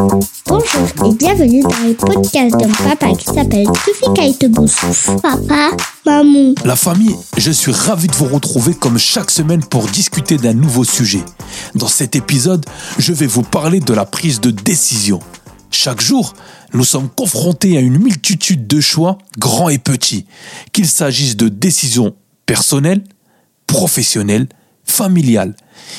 Bonjour et bienvenue dans le podcast d'un papa qui s'appelle Tufika Iteboussouf. Papa, maman. La famille, je suis ravi de vous retrouver comme chaque semaine pour discuter d'un nouveau sujet. Dans cet épisode, je vais vous parler de la prise de décision. Chaque jour, nous sommes confrontés à une multitude de choix, grands et petits, qu'il s'agisse de décisions personnelles, professionnelles, familiales.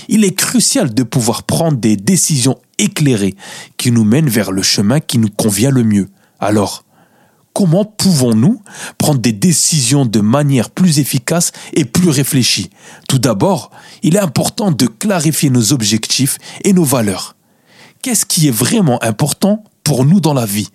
Il est crucial de pouvoir prendre des décisions éclairées qui nous mènent vers le chemin qui nous convient le mieux. Alors, comment pouvons-nous prendre des décisions de manière plus efficace et plus réfléchie? Tout d'abord, il est important de clarifier nos objectifs et nos valeurs. Qu'est-ce qui est vraiment important pour nous dans la vie?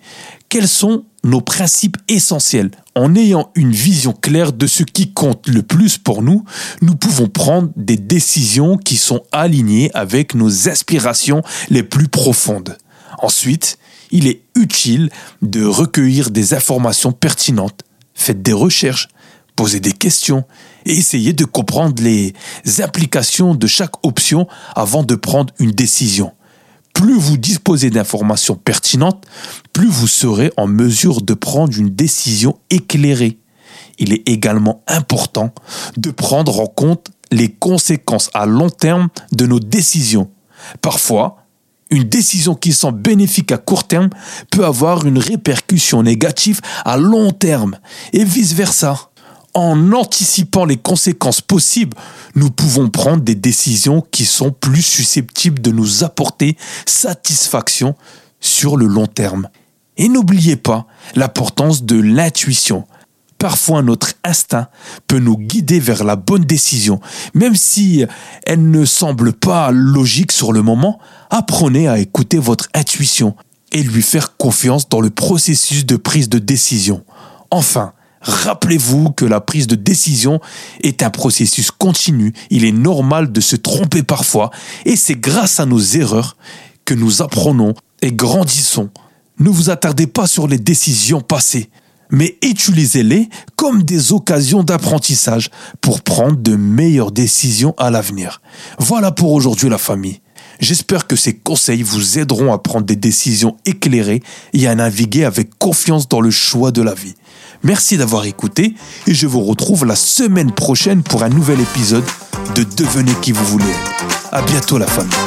Quels sont nos principes essentiels? En ayant une vision claire de ce qui compte le plus pour nous, nous pouvons prendre des décisions qui sont alignées avec nos aspirations les plus profondes. Ensuite, il est utile de recueillir des informations pertinentes. Faites des recherches, posez des questions et essayez de comprendre les implications de chaque option avant de prendre une décision plus vous disposez d'informations pertinentes, plus vous serez en mesure de prendre une décision éclairée. Il est également important de prendre en compte les conséquences à long terme de nos décisions. Parfois, une décision qui semble bénéfique à court terme peut avoir une répercussion négative à long terme et vice-versa en anticipant les conséquences possibles, nous pouvons prendre des décisions qui sont plus susceptibles de nous apporter satisfaction sur le long terme. Et n'oubliez pas l'importance de l'intuition. Parfois notre instinct peut nous guider vers la bonne décision, même si elle ne semble pas logique sur le moment, apprenez à écouter votre intuition et lui faire confiance dans le processus de prise de décision. Enfin, Rappelez-vous que la prise de décision est un processus continu. Il est normal de se tromper parfois et c'est grâce à nos erreurs que nous apprenons et grandissons. Ne vous attardez pas sur les décisions passées, mais utilisez-les comme des occasions d'apprentissage pour prendre de meilleures décisions à l'avenir. Voilà pour aujourd'hui la famille. J'espère que ces conseils vous aideront à prendre des décisions éclairées et à naviguer avec confiance dans le choix de la vie. Merci d'avoir écouté et je vous retrouve la semaine prochaine pour un nouvel épisode de Devenez qui vous voulez. À bientôt la famille.